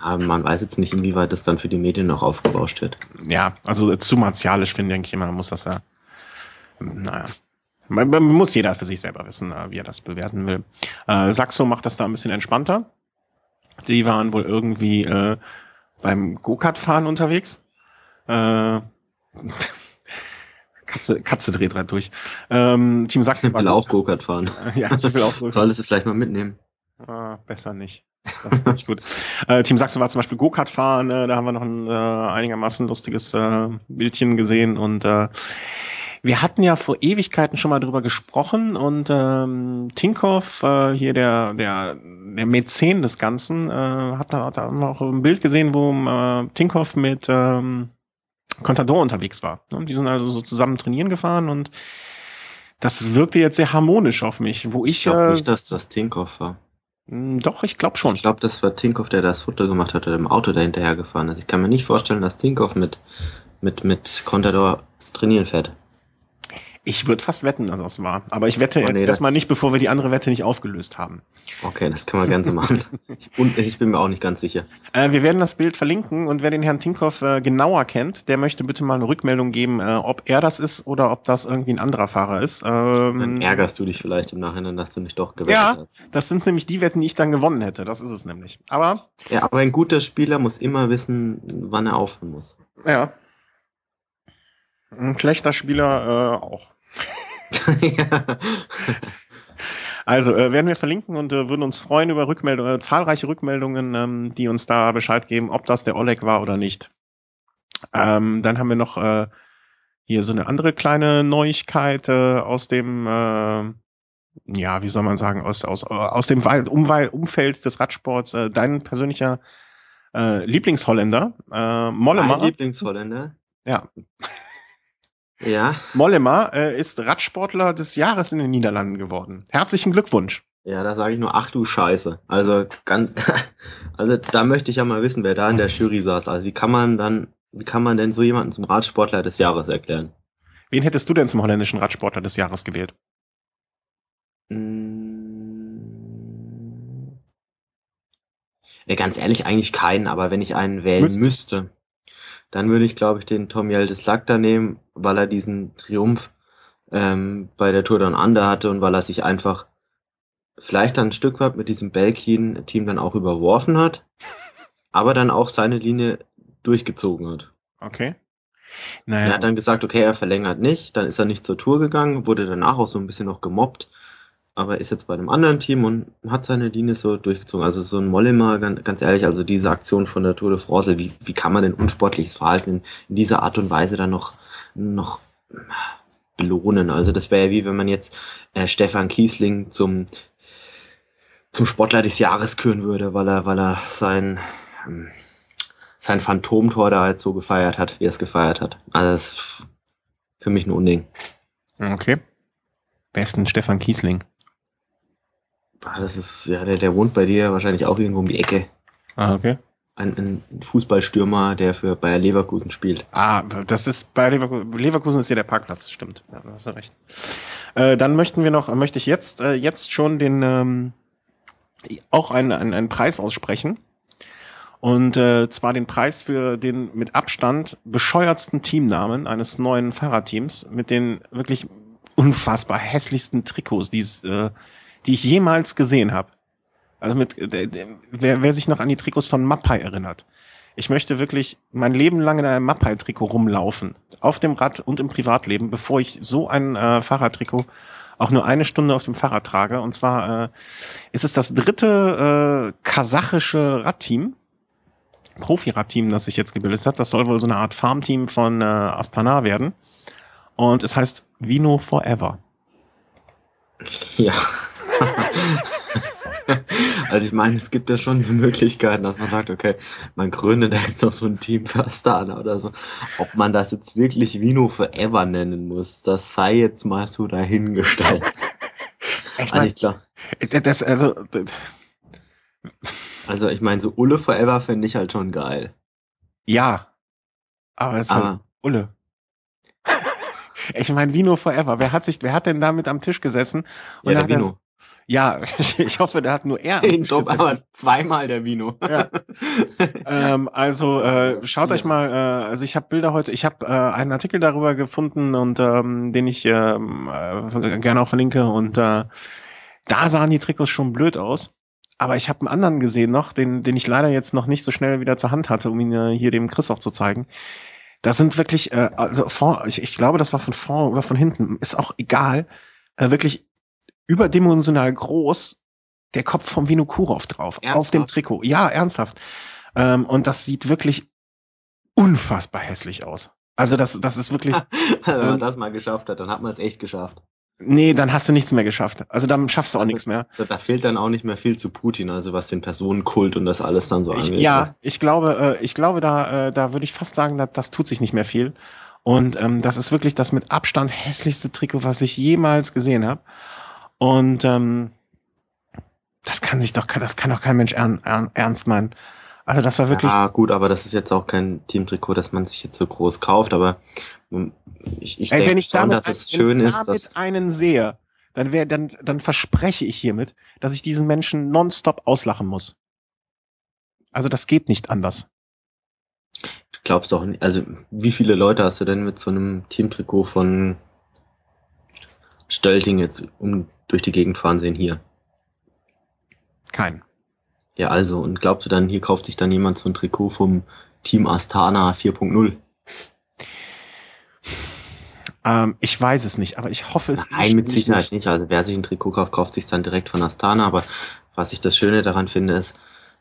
Aber man weiß jetzt nicht, inwieweit das dann für die Medien noch aufgebauscht wird. ja, also äh, zu martialisch finde ich immer, man muss das ja. Naja. Man, man muss jeder für sich selber wissen, äh, wie er das bewerten will. Äh, Saxo macht das da ein bisschen entspannter. Die waren wohl irgendwie äh, beim Go-Kart-Fahren unterwegs. Äh, Katze, Katze dreht gerade durch. Ähm, Team Saxo Ich will auch Go-Kart fahren. Ja, ich will auch Go-Kart. Solltest du vielleicht mal mitnehmen. Ah, besser nicht. Das ist nicht gut. Äh, Team Sachsen war zum Beispiel Go-Kart fahren, äh, da haben wir noch ein äh, einigermaßen lustiges äh, Bildchen gesehen und äh, wir hatten ja vor Ewigkeiten schon mal drüber gesprochen und ähm, Tinkoff, äh, hier der, der, der Mäzen des Ganzen, äh, hat da, da haben wir auch ein Bild gesehen, wo äh, Tinkoff mit ähm, Contador unterwegs war. Und die sind also so zusammen trainieren gefahren und das wirkte jetzt sehr harmonisch auf mich, wo ich, Ich glaube äh, nicht, dass das Tinkoff war. mh, doch, ich glaube schon. Ich glaube, das war Tinkoff, der das Foto gemacht hat oder im Auto dahinterher gefahren ist. Ich kann mir nicht vorstellen, dass Tinkoff mit, mit, mit Contador trainieren fährt. Ich würde fast wetten, dass das war. Aber ich wette Oh, jetzt nee, das- erstmal nicht, bevor wir die andere Wette nicht aufgelöst haben. Okay, das kann man gerne so machen. Und ich bin mir auch nicht ganz sicher. Äh, wir werden das Bild verlinken und wer den Herrn Tinkoff äh, genauer kennt, der möchte bitte mal eine Rückmeldung geben, äh, ob er das ist oder ob das irgendwie ein anderer Fahrer ist. Dann Ähm, ärgerst du dich vielleicht im Nachhinein, dass du nicht doch gewettet Ja. hast. das sind nämlich die Wetten, die ich dann gewonnen hätte. Das ist es nämlich. Aber, Ja, aber ein guter Spieler muss immer wissen, wann er aufhören muss. ja. Ein schlechter Spieler äh, auch. ja. Also äh, werden wir verlinken und äh, würden uns freuen über Rückmeldungen, äh, zahlreiche Rückmeldungen, ähm, die uns da Bescheid geben, ob das der Oleg war oder nicht. Ähm, dann haben wir noch äh, hier so eine andere kleine Neuigkeit äh, aus dem, äh, ja, wie soll man sagen, aus, aus, aus dem Umwelt, Umfeld des Radsports. Äh, dein persönlicher äh, Lieblingsholländer, äh, Mollema. Mein Lieblingsholländer. Ja. Ja. Mollema äh, ist Radsportler des Jahres in den Niederlanden geworden. Herzlichen Glückwunsch. Ja, da sage ich nur, ach du Scheiße. Also ganz, also da möchte ich ja mal wissen, wer da in der Jury saß. Also wie kann man dann, wie kann man denn so jemanden zum Radsportler des Jahres erklären? Wen hättest du denn zum holländischen Radsportler des Jahres gewählt? Mm. Ja, ganz ehrlich, eigentlich keinen, aber wenn ich einen wählen Müsste. müsste, dann würde ich, glaube ich, den Tom Yildiz Lagda nehmen, weil er diesen Triumph ähm, bei der Tour Down Under hatte und weil er sich einfach vielleicht dann ein Stück weit mit diesem Belkin-Team dann auch überworfen hat, aber dann auch seine Linie durchgezogen hat. Okay. Er Naja, hat dann gesagt, okay, er verlängert nicht, dann ist er nicht zur Tour gegangen, wurde danach auch so ein bisschen noch gemobbt, aber ist jetzt bei einem anderen Team und hat seine Linie so durchgezogen. Also so ein Mollema, ganz, ehrlich, also diese Aktion von der Tour de France, wie, wie kann man denn unsportliches Verhalten in, in dieser Art und Weise dann noch, noch belohnen? Also das wäre ja wie wenn man jetzt äh, Stefan Kiesling zum, zum Sportler des Jahres küren würde, weil er, weil er sein, ähm, sein Phantomtor da halt so gefeiert hat, wie er es gefeiert hat. Also das ist für mich ein Unding. okay. Besten Stefan Kiesling. Ah, Das ist, ja, der, der wohnt bei dir wahrscheinlich auch irgendwo um die Ecke. Ah, okay. Ein, ein Fußballstürmer, der für Bayer Leverkusen spielt. Ah, das ist bei Leverkusen, Leverkusen ist hier der Parkplatz, stimmt. Ja, da hast du recht. Äh, dann möchten wir noch, möchte ich jetzt, äh, jetzt schon den, ähm, auch einen, einen, einen Preis aussprechen. Und äh, zwar den Preis für den mit Abstand bescheuertsten Teamnamen eines neuen Fahrradteams mit den wirklich unfassbar hässlichsten Trikots, die's, äh, die ich jemals gesehen habe. Also mit äh, der- wer, wer sich noch an die Trikots von Mappai erinnert. Ich möchte wirklich mein Leben lang in einem Mappai-Trikot rumlaufen. Auf dem Rad und im Privatleben, bevor ich so ein äh, Fahrradtrikot auch nur eine Stunde auf dem Fahrrad trage. Und zwar äh, ist es das dritte äh, kasachische Radteam, Profi-Radteam, das sich jetzt gebildet hat. Das soll wohl so eine Art Farmteam von äh, Astana werden. Und es heißt Vino Forever. Ja. also ich meine, es gibt ja schon so Möglichkeiten, dass man sagt, okay, man gründet da jetzt noch so ein Team für Astana oder so. Ob man das jetzt wirklich Vino Forever nennen muss, das sei jetzt mal so dahingestellt. Ich klar. mein, das, also, das, Also ich meine, so Ulle Forever finde ich halt schon geil. ja. Aber es ist halt Aber Ulle. Ich meine, Vino Forever. Wer hat sich, wer hat denn da mit am Tisch gesessen? ja, da der er- Vino. Ja, ich hoffe, da hat nur er Doch, gesessen. aber zweimal der Vino. Ja. ähm, also äh, schaut Ja. euch mal, äh, also ich habe Bilder heute, ich habe äh, einen Artikel darüber gefunden und ähm, den ich ähm, äh, gerne auch verlinke und äh, da sahen die Trikots schon blöd aus. Aber ich habe einen anderen gesehen noch, den, den ich leider jetzt noch nicht so schnell wieder zur Hand hatte, um ihn äh, hier dem Chris auch zu zeigen. Das sind wirklich, äh, also vor, ich, ich glaube, das war von vorn oder von hinten, ist auch egal, äh, wirklich überdimensional groß der Kopf vom Vino Kurov drauf, auf Ernsthaft? dem Trikot. Ja, ernsthaft. Ähm, und das sieht wirklich unfassbar hässlich aus. Also das, das ist wirklich, Wenn man Ähm, das mal geschafft hat, dann hat man es echt geschafft. nee, dann hast du nichts mehr geschafft. Also dann schaffst du auch nichts mehr. Da, da fehlt dann auch nicht mehr viel zu Putin, also was den Personenkult und das alles dann so Ich, angeht. ja, ich glaube, äh, ich glaube, da, äh, da würde ich fast sagen, dass, das tut sich nicht mehr viel. Und ähm, das ist wirklich das mit Abstand hässlichste Trikot, was ich jemals gesehen habe. Und ähm, das kann sich doch, das kann doch kein Mensch ern, ern, ernst meinen. Also das war wirklich. Ja, gut, aber das ist jetzt auch kein Teamtrikot, das man sich jetzt so groß kauft, aber mm, ich, ich Ey, denke wenn ich schon, damit, dass es wenn schön ich ist, damit dass einen sehe, dann wäre, dann, dann verspreche ich hiermit, dass ich diesen Menschen nonstop auslachen muss. Also das geht nicht anders. du glaubst doch nicht, also wie viele Leute hast du denn mit so einem Teamtrikot von Stölting jetzt um durch die Gegend fahren sehen hier? Kein. Ja, also, und glaubst du dann, hier kauft sich dann jemand so ein Trikot vom Team Astana 4.0? Ähm, ich weiß es nicht, aber ich hoffe es Nein, mit Sicherheit nicht. Also wer sich ein Trikot kauft, kauft sich dann direkt von Astana. Aber was ich das Schöne daran finde, ist,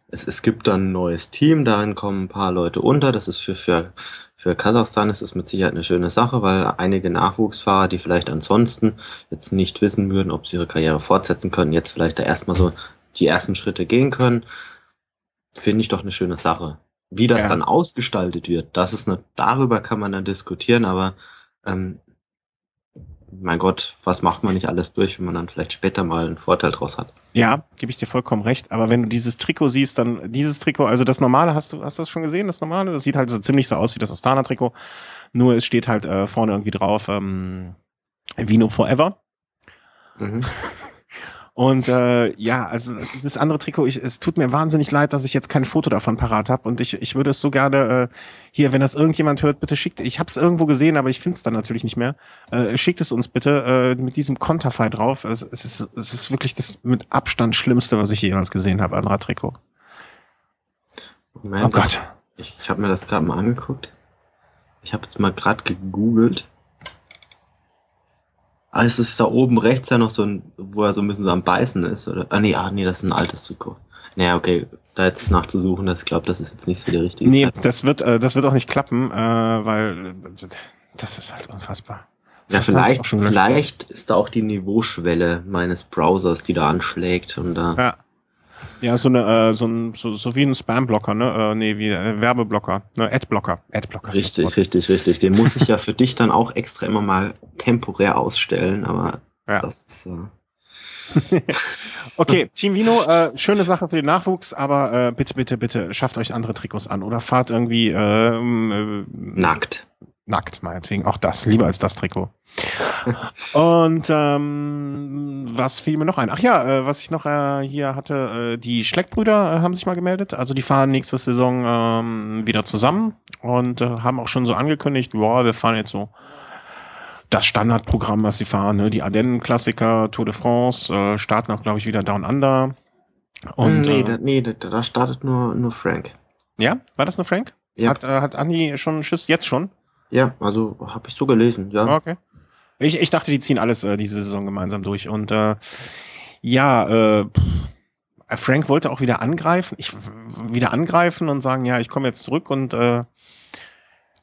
es, es gibt dann ein neues Team, darin kommen ein paar Leute unter. Das ist für, für, für Kasachstan ist es mit Sicherheit eine schöne Sache, weil einige Nachwuchsfahrer, die vielleicht ansonsten jetzt nicht wissen würden, ob sie ihre Karriere fortsetzen können, jetzt vielleicht da erstmal so die ersten Schritte gehen können, finde ich doch eine schöne Sache. Wie das Ja. dann ausgestaltet wird, das ist eine, darüber kann man dann diskutieren, aber ähm, mein Gott, was macht man nicht alles durch, wenn man dann vielleicht später mal einen Vorteil draus hat. Ja, gebe ich dir vollkommen recht. Aber wenn du dieses Trikot siehst, dann dieses Trikot, also das normale, hast du, hast du das schon gesehen, das normale? Das sieht halt so ziemlich so aus wie das Astana-Trikot. Nur es steht halt äh, vorne irgendwie drauf, ähm, Vino Forever. Mhm. Und äh, ja, also dieses andere Trikot, ich, es tut mir wahnsinnig leid, dass ich jetzt kein Foto davon parat habe. Und ich, ich würde es so gerne äh, hier, wenn das irgendjemand hört, bitte schickt. Ich habe es irgendwo gesehen, aber ich finde es dann natürlich nicht mehr. Äh, schickt es uns bitte äh, mit diesem Konterfei drauf. Es, es, ist, es ist wirklich das mit Abstand Schlimmste, was ich jemals gesehen habe, ein Radtrikot. Moment, oh Gott. Ich, ich habe mir das gerade mal angeguckt. Ich habe jetzt mal gerade gegoogelt. Ah, es ist da oben rechts ja noch so ein, wo er so ein bisschen so am Beißen ist, oder? Ah, nee, ah, nee, das ist ein altes Trikot. Naja, okay, da jetzt nachzusuchen, das, ich glaube, das ist jetzt nicht so der richtige. Nee, Zeit. das wird, äh, das wird auch nicht klappen, äh, weil das ist halt unfassbar. Ja, vielleicht, vielleicht ist da auch die Niveauschwelle meines Browsers, die da anschlägt und da. Ja. Ja, so eine, äh, so, ein, so, so wie ein Spam-Blocker, ne? Äh, nee, wie äh, Werbeblocker, ne? Adblocker. Adblocker. Richtig, richtig, richtig. Den muss ich ja für dich dann auch extra immer mal temporär ausstellen, aber ja. das ist äh, okay, Team Vino, äh, schöne Sache für den Nachwuchs, aber äh, bitte, bitte, bitte schafft euch andere Trikots an oder fahrt irgendwie ähm, äh, nackt nackt, meinetwegen. Auch das, lieber als das Trikot. Und ähm, was fiel mir noch ein? Ach ja, äh, was ich noch äh, hier hatte, äh, die Schleckbrüder äh, haben sich mal gemeldet. Also die fahren nächste Saison ähm, wieder zusammen und äh, haben auch schon so angekündigt, wow, wir fahren jetzt so das Standardprogramm, was sie fahren, ne? die Ardennen-Klassiker, Tour de France, äh, starten auch, glaube ich, wieder Down Under. Und, nee, da, nee da, da startet nur, nur Frank. Ja, war das nur Frank? Ja. Hat, äh, hat Andi schon Schiss jetzt schon? Ja, also habe ich so gelesen, ja. Okay. Ich, ich dachte, die ziehen alles äh, diese Saison gemeinsam durch. Und äh, ja, äh, Frank wollte auch wieder angreifen, ich wieder angreifen und sagen, ja, ich komme jetzt zurück und äh,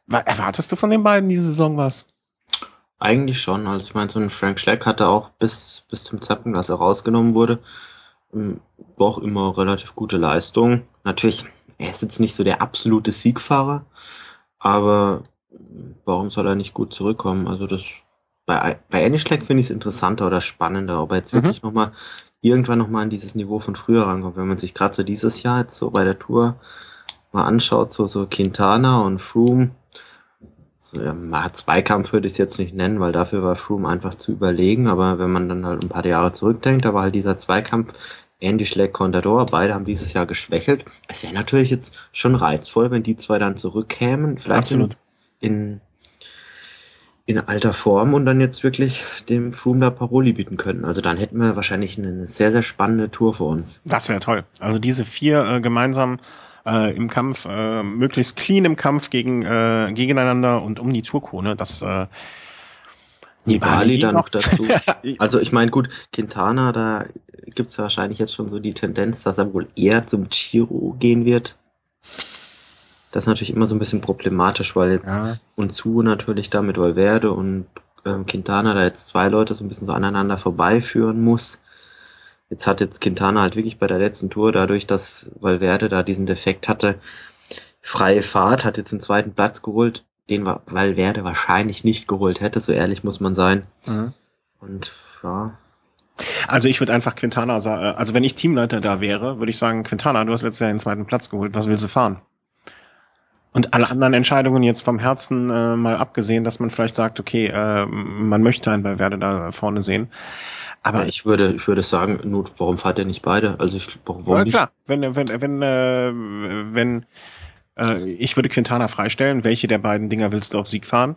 erwartest du von den beiden diese Saison was? Eigentlich schon. Also ich meine, so ein Frank Schleck hatte auch bis, bis zum Zeitpunkt, als er rausgenommen wurde, ähm, doch immer relativ gute Leistung. Natürlich, er ist jetzt nicht so der absolute Siegfahrer, aber warum soll er nicht gut zurückkommen? Also das bei, bei Anischleck finde ich es interessanter oder spannender, ob er jetzt mhm. wirklich nochmal irgendwann nochmal an dieses Niveau von früher rankommt. Wenn man sich gerade so dieses Jahr jetzt so bei der Tour mal anschaut, so, so Quintana und Froome, so, ja, Zweikampf würde ich es jetzt nicht nennen, weil dafür war Froome einfach zu überlegen, aber wenn man dann halt ein paar Jahre zurückdenkt, da war halt dieser Zweikampf Andy Schleck, Contador, beide haben dieses Jahr geschwächelt. Es wäre natürlich jetzt schon reizvoll, wenn die zwei dann zurückkämen, vielleicht Absolut in, in alter Form und dann jetzt wirklich dem Froome da Paroli bieten können. Also dann hätten wir wahrscheinlich eine sehr, sehr spannende Tour für uns. Das wäre toll. Also diese vier äh, gemeinsam äh, im Kampf, äh, möglichst clean im Kampf gegen, äh, gegeneinander und um die Tourkrone, das äh, Nibali dann noch dazu. Also ich meine, gut, Quintana, da gibt's wahrscheinlich jetzt schon so die Tendenz, dass er wohl eher zum Giro gehen wird. Das ist natürlich immer so ein bisschen problematisch, weil jetzt ja. zu natürlich da mit Valverde und ähm, Quintana da jetzt zwei Leute so ein bisschen so aneinander vorbeiführen muss. Jetzt hat jetzt Quintana halt wirklich bei der letzten Tour, dadurch, dass Valverde da diesen Defekt hatte, freie Fahrt, hat jetzt den zweiten Platz geholt, den Valverde wahrscheinlich nicht geholt hätte, so ehrlich muss man sein. Mhm. Und ja, also ich würde einfach Quintana sagen, äh, also wenn ich Teamleiter da wäre, würde ich sagen, Quintana, du hast letztes Jahr den zweiten Platz geholt, was willst du fahren? Und alle anderen Entscheidungen jetzt vom Herzen äh, mal abgesehen, dass man vielleicht sagt, okay, äh, man möchte einen bei Werde da vorne sehen. Aber ja, ich würde, ich würde sagen, nur, warum fahrt ihr nicht beide? Also ich, warum ja, klar, wenn, wenn, wenn, äh, wenn äh, ich würde Quintana freistellen, welche der beiden Dinger willst du auf Sieg fahren?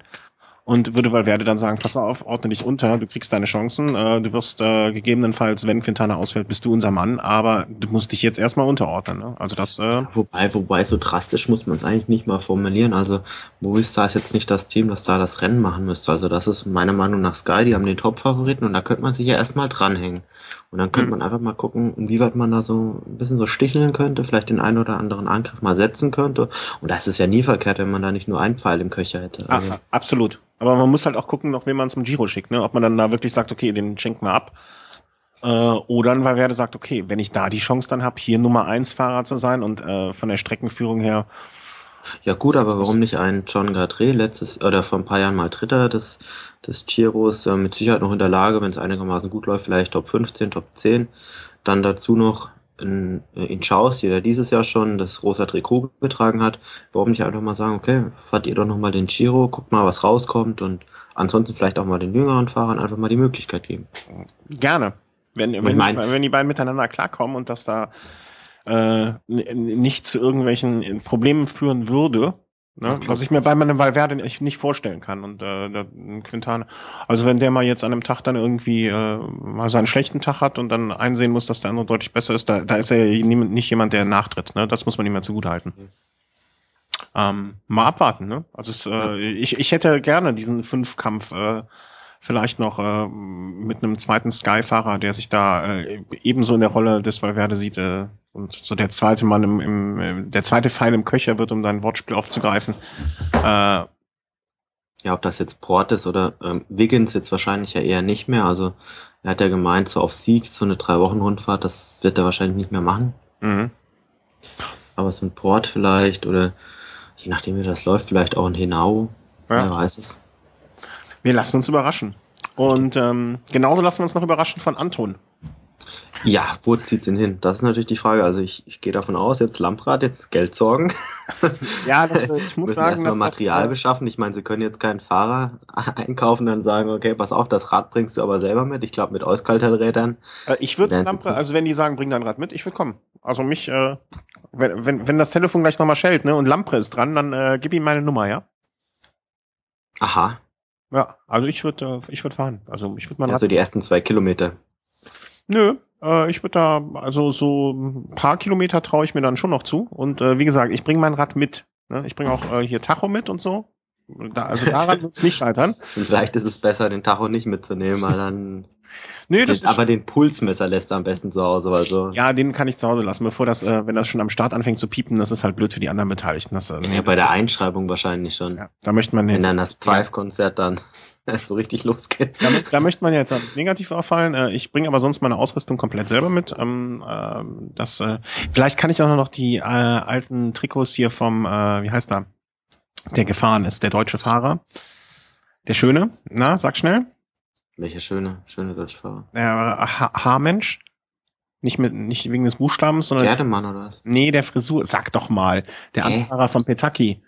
Und würde Valverde dann sagen, pass auf, ordne dich unter, du kriegst deine Chancen, äh, du wirst äh, gegebenenfalls, wenn Quintana ausfällt, bist du unser Mann, aber du musst dich jetzt erstmal unterordnen. Ne? Also das. Äh wobei, wobei so drastisch muss man es eigentlich nicht mal formulieren. Also Movistar ist jetzt nicht das Team, das da das Rennen machen müsste. Also das ist meiner Meinung nach Sky, die haben den Top-Favoriten und da könnte man sich ja erstmal dranhängen. Und dann könnte mhm. man einfach mal gucken, inwieweit man da so ein bisschen so sticheln könnte, vielleicht den einen oder anderen Angriff mal setzen könnte. Und das ist ja nie verkehrt, wenn man da nicht nur einen Pfeil im Köcher hätte. Also. Ach, absolut. Aber man muss halt auch gucken, noch wen man zum Giro schickt, ne? Ob man dann da wirklich sagt, okay, den schenken wir ab. Äh, oder weil Valverde sagt, okay, wenn ich da die Chance dann habe, hier Nummer eins Fahrer zu sein und äh, von der Streckenführung her Ja gut, aber warum nicht ein John Gadret letztes oder vor ein paar Jahren mal Dritter des, des Chiros, äh, mit Sicherheit noch in der Lage, wenn es einigermaßen gut läuft, vielleicht Top 15, Top 10. Dann dazu noch in, in Schaus, der dieses Jahr schon das rosa Trikot getragen hat. Warum nicht einfach mal sagen, okay, fahrt ihr doch nochmal den Giro, guckt mal, was rauskommt und ansonsten vielleicht auch mal den jüngeren Fahrern einfach mal die Möglichkeit geben. Gerne. Wenn, wenn, mein, wenn die beiden miteinander klarkommen und dass da äh, nicht zu irgendwelchen Problemen führen würde, Ne? Was ich mir bei meinem Valverde nicht vorstellen kann. Und äh, der Quintana, also wenn der mal jetzt an einem Tag dann irgendwie äh, mal seinen schlechten Tag hat und dann einsehen muss, dass der andere deutlich besser ist, da, da ist er ja nicht jemand, der nachtritt. Ne? Das muss man ihm ja zugutehalten. Mhm. Ähm, mal abwarten. Ne? Also es, äh, ich, ich hätte gerne diesen Fünfkampf äh, vielleicht noch äh, mit einem zweiten Sky-Fahrer, der sich da äh, ebenso in der Rolle des Valverde sieht äh, und so der zweite Mann im, im der zweite Pfeil im Köcher wird, um dein Wortspiel aufzugreifen. Äh, ja, ob das jetzt Port ist oder ähm, Wiggins jetzt wahrscheinlich ja eher nicht mehr. Also er hat ja gemeint, so auf Sieg, so eine drei Wochen Rundfahrt, das wird er wahrscheinlich nicht mehr machen. Mhm. Aber so ein Port vielleicht oder je nachdem wie das läuft, vielleicht auch ein Hinau. Ja. Wer weiß es. Wir lassen uns überraschen. Und ähm, genauso lassen wir uns noch überraschen von Anton. Ja, wo zieht's ihn hin? Das ist natürlich die Frage. Also ich, ich gehe davon aus, jetzt Lamprad, jetzt Geld sorgen. Ja, das, ich muss sagen, dass Material das, äh, beschaffen. Ich meine, sie können jetzt keinen Fahrer einkaufen, dann sagen, okay, pass auf, das Rad bringst du aber selber mit. Ich glaube, mit Euskalterrädern. Äh, ich würde Lamprad, also wenn die sagen, bring dein Rad mit, ich würde kommen. Also mich, äh, wenn, wenn, wenn das Telefon gleich nochmal schellt, ne, und Lampre ist dran, dann äh, gib ihm meine Nummer, ja? Aha, ja, also ich würde ich würde fahren. Also ich würde mal. Also die ersten zwei Kilometer. Nö, äh, ich würde da, also so ein paar Kilometer traue ich mir dann schon noch zu. Und äh, wie gesagt, ich bringe mein Rad mit. Ne? Ich bringe auch äh, hier Tacho mit und so. Da, also daran wird es nicht scheitern. Vielleicht ist es besser, den Tacho nicht mitzunehmen, weil dann Nee, das aber den Pulsmesser lässt er am besten zu Hause, weil so. Ja, den kann ich zu Hause lassen, bevor das, äh, wenn das schon am Start anfängt zu piepen, das ist halt blöd für die anderen Beteiligten. Das, äh, nee, ja, bei der Einschreibung wahrscheinlich schon. Ja, da möchte man jetzt. Wenn dann das Five-Konzert dann so richtig losgeht. Da, da möchte man ja jetzt negativ auffallen. Äh, ich bringe aber sonst meine Ausrüstung komplett selber mit. Ähm, äh, das, äh, vielleicht kann ich auch noch die äh, alten Trikots hier vom, äh, wie heißt er? Der gefahren ist, der deutsche Fahrer. Der Schöne. Na, sag schnell. Welcher schöne, schöne Deutschfahrer? Ja, ha Haarmensch. Nicht mit, nicht wegen des Buchstabens, sondern. Gerdemann oder was? Nee, der Frisur. Sag doch mal. Der äh? Anfahrer von Petaki.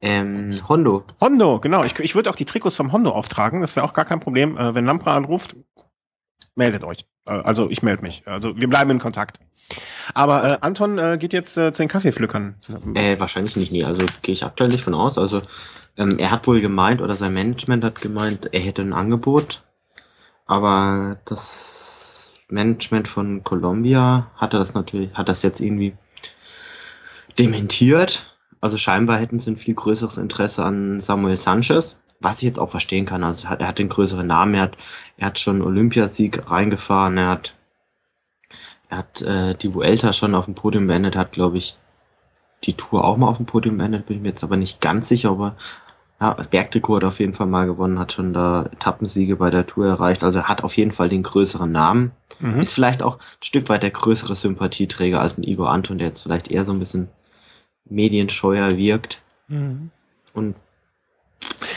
Ähm, Hondo. Hondo, genau. Ich, ich würde auch die Trikots vom Hondo auftragen. Das wäre auch gar kein Problem. Äh, wenn Lampra anruft, meldet euch. Äh, also ich melde mich. Also wir bleiben in Kontakt. Aber äh, Anton äh, geht jetzt äh, zu den Kaffeepflückern. Äh, wahrscheinlich nicht nie. Also gehe ich aktuell nicht von aus. Also ähm, er hat wohl gemeint oder sein Management hat gemeint, er hätte ein Angebot aber das Management von Columbia hatte das natürlich, hat das jetzt irgendwie dementiert. Also scheinbar hätten sie ein viel größeres Interesse an Samuel Sanchez, was ich jetzt auch verstehen kann. Also er hat den größeren Namen, er hat, er hat schon Olympiasieg reingefahren, er hat, er hat äh, die Vuelta schon auf dem Podium beendet, hat glaube ich die Tour auch mal auf dem Podium beendet, bin ich mir jetzt aber nicht ganz sicher, aber ja, Bergtrikot hat auf jeden Fall mal gewonnen, hat schon da Etappensiege bei der Tour erreicht. Also er hat auf jeden Fall den größeren Namen. Mhm. Ist vielleicht auch ein Stück weit der größere Sympathieträger als ein Igor Anton, der jetzt vielleicht eher so ein bisschen medienscheuer wirkt. Mhm. Und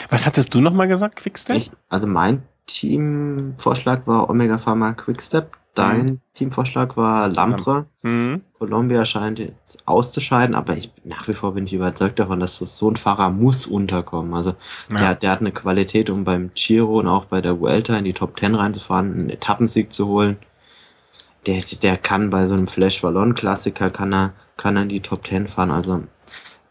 was hattest du nochmal gesagt, Quickstep? Ich, also mein Teamvorschlag war Omega Pharma Quickstep. Dein mhm. Teamvorschlag war Lampre. Mhm. Columbia scheint jetzt auszuscheiden, aber ich, nach wie vor bin ich überzeugt davon, dass so ein Fahrer muss unterkommen. Also ja. der, der hat eine Qualität, um beim Giro und auch bei der Vuelta in die Top 10 reinzufahren, einen Etappensieg zu holen. Der, der kann bei so einem Flash Ballon Klassiker kann er, kann er in die Top 10 fahren. Also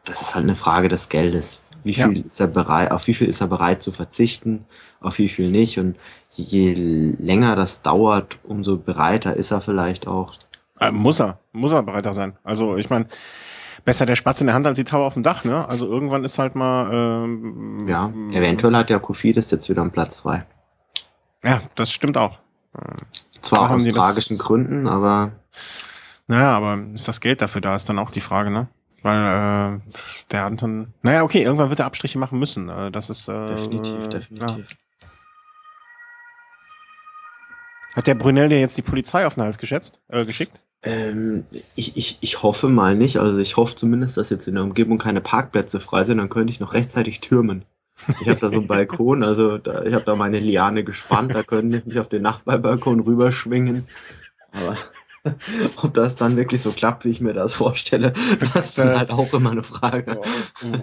das ist halt eine Frage des Geldes. Wie viel ja. ist er bereit, auf wie viel ist er bereit zu verzichten, auf wie viel nicht. Und je länger das dauert, umso bereiter ist er vielleicht auch. Äh, muss er, muss er bereiter sein. Also ich meine, besser der Spatz in der Hand als die Taube auf dem Dach, ne? Also irgendwann ist halt mal. Ähm, ja, eventuell hat ja Kofidis jetzt wieder einen Platz frei. Ja, das stimmt auch. Zwar aus tragischen das, Gründen, aber. Naja, aber ist das Geld dafür da, ist dann auch die Frage, ne? Weil äh, der Anton, naja, okay, irgendwann wird er Abstriche machen müssen. Äh, das ist äh, definitiv, definitiv. Ja. Hat der Brunel dir jetzt die Polizei auf den Hals geschätzt, äh, geschickt? Ähm, ich, ich, ich hoffe mal nicht. Also ich hoffe zumindest, dass jetzt in der Umgebung keine Parkplätze frei sind. Dann könnte ich noch rechtzeitig türmen. Ich habe da so einen Balkon, also da, ich habe da meine Liane gespannt. Da könnte ich mich auf den Nachbarbalkon rüberschwingen. Aber ob das dann wirklich so klappt, wie ich mir das vorstelle, das ist halt auch immer eine Frage.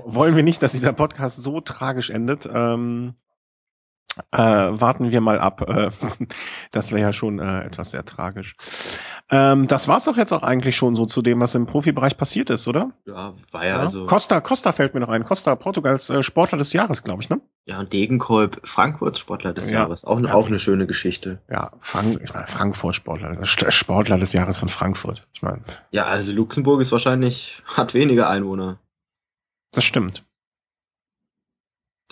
Wollen wir nicht, dass dieser Podcast so tragisch endet? Ähm, äh, warten wir mal ab. Äh, das wäre ja schon äh, etwas sehr tragisch. Ähm, das war's doch jetzt auch eigentlich schon so zu dem, was im Profibereich passiert ist, oder? Ja, war ja also. Costa, Costa fällt mir noch ein. Costa, Portugals äh, Sportler des Jahres, glaube ich, ne? Ja, und Degenkolb, Frankfurts Sportler des Ja. Jahres. Auch, Ja. auch eine schöne Geschichte. Ja, Frank ich meine, Frankfurt Sportler, Sportler des Jahres von Frankfurt. Ich meine, Ja, also Luxemburg ist wahrscheinlich, hat weniger Einwohner. das stimmt.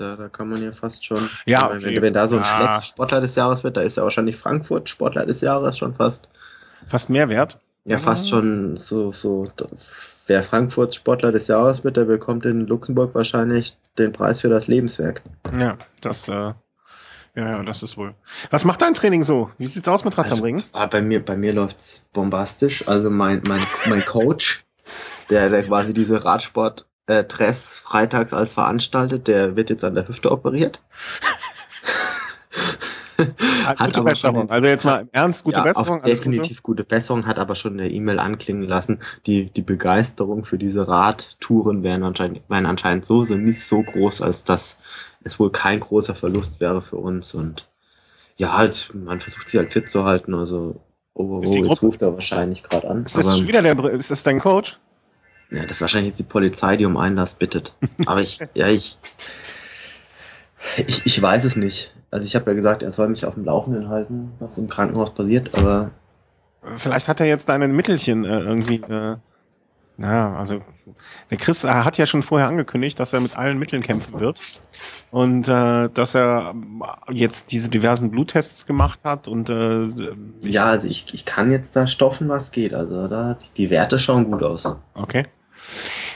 Da, da kann man ja fast schon. Ja, wenn, okay. wenn, wenn da so ein Ja. Sportler des Jahres wird, da ist ja wahrscheinlich Frankfurt Sportler des Jahres schon fast. Fast mehr wert. Ja, fast schon so, so. Wer Frankfurt Sportler des Jahres wird, der bekommt in Luxemburg wahrscheinlich den Preis für das Lebenswerk. Ja, das, äh, ja, ja, das ist wohl. Was macht dein Training so? Wie sieht's aus mit am Ring? ah, bei mir, bei mir läuft's bombastisch. Also mein, mein, mein Coach, der, der quasi diese Radsport äh, Dress freitags als veranstaltet, der wird jetzt an der Hüfte operiert. Gute Besserung. Also jetzt mal im Ernst, gute ja, Besserung. Alles Gute? definitiv gute Besserung, hat aber schon in der E-Mail anklingen lassen, die, die Begeisterung für diese Radtouren wären anscheinend, wären anscheinend so, so nicht so groß, als dass es wohl kein großer Verlust wäre für uns. Und ja, halt, man versucht sich halt fit zu halten. Also, oh, oh, die jetzt ruft er wahrscheinlich gerade an. Ist das aber, wieder der, ist das dein Coach? Ja, das ist wahrscheinlich jetzt die Polizei, die um Einlass bittet. aber ich, ja, ich, ich, ich weiß es nicht. Also ich habe ja gesagt, er soll mich auf dem Laufenden halten, was im Krankenhaus passiert, aber Vielleicht hat er jetzt deine Mittelchen äh, irgendwie. Äh, na, also der Chris hat ja schon vorher angekündigt, dass er mit allen Mitteln kämpfen wird und äh, dass er jetzt diese diversen Bluttests gemacht hat und äh, Ja, also ich, ich kann jetzt da stoffen, was geht. Also da die Werte schauen gut aus. Okay.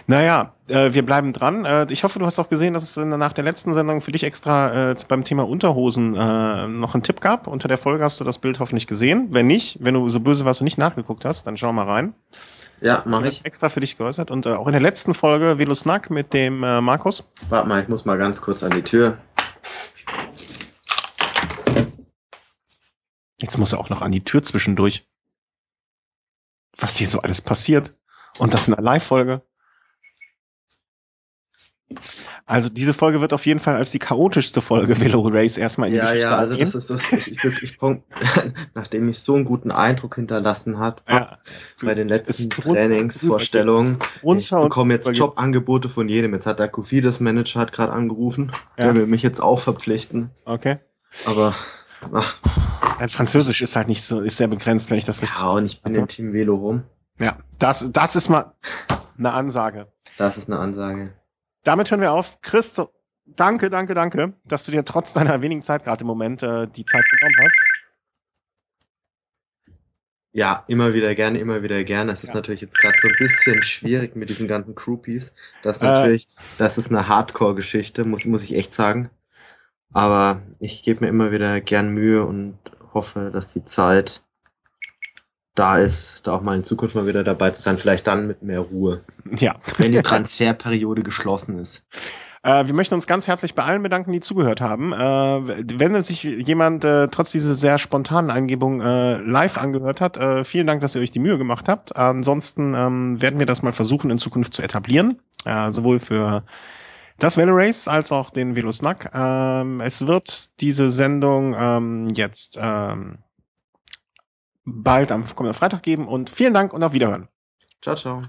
Naja, äh, wir bleiben dran. Äh, ich hoffe, du hast auch gesehen, dass es nach der letzten Sendung für dich extra äh, beim Thema Unterhosen äh, noch einen Tipp gab. Unter der Folge hast du das Bild hoffentlich gesehen. Wenn nicht, wenn du so böse warst und nicht nachgeguckt hast, dann schau mal rein. Ja, mache habe ich. extra für dich geäußert. Und äh, auch in der letzten Folge Velo Snack mit dem äh, Markus. Warte mal, ich muss mal ganz kurz an die Tür. Jetzt muss er auch noch an die Tür zwischendurch. Was hier so alles passiert. Und das in einer Live-Folge. Also diese Folge wird auf jeden Fall als die chaotischste Folge Velo Race erstmal in die Ja, Geschichte ja, also das ist das. Ich, ich wirklich, nachdem ich so einen guten Eindruck hinterlassen hat ja. bei den letzten Trainingsvorstellungen. Ich bekomme jetzt Jobangebote von jedem. Jetzt hat der Kofidis Manager hat gerade angerufen. Ja. Der will mich jetzt auch verpflichten. Okay. Aber ach, Dein Französisch ist halt nicht so, ist sehr begrenzt, wenn ich das richtig. ja, und ich bin im Team Velo rum. Ja, das, das ist mal eine Ansage. Das ist eine Ansage. Damit hören wir auf. Chris, danke, danke, danke, dass du dir trotz deiner wenigen Zeit gerade im Moment äh, die Zeit genommen hast. Ja, immer wieder gerne, immer wieder gerne. Es ist Ja. natürlich jetzt gerade so ein bisschen schwierig mit diesen ganzen Groupies. Das ist Äh. natürlich, das ist eine Hardcore-Geschichte, muss, muss ich echt sagen. Aber ich gebe mir immer wieder gern Mühe und hoffe, dass die Zeit da ist, da auch mal in Zukunft mal wieder dabei zu sein. Vielleicht dann mit mehr Ruhe, Ja. wenn die Transferperiode geschlossen ist. Äh, wir möchten uns ganz herzlich bei allen bedanken, die zugehört haben. Äh, wenn sich jemand äh, trotz dieser sehr spontanen Eingebung äh, live angehört hat, äh, vielen Dank, dass ihr euch die Mühe gemacht habt. Ansonsten ähm, werden wir das mal versuchen in Zukunft zu etablieren, äh, sowohl für das Velo Race als auch den Velo Snack. Ähm, es wird diese Sendung ähm, jetzt ähm, bald am kommenden Freitag geben und vielen Dank und auf Wiederhören. Ciao, ciao.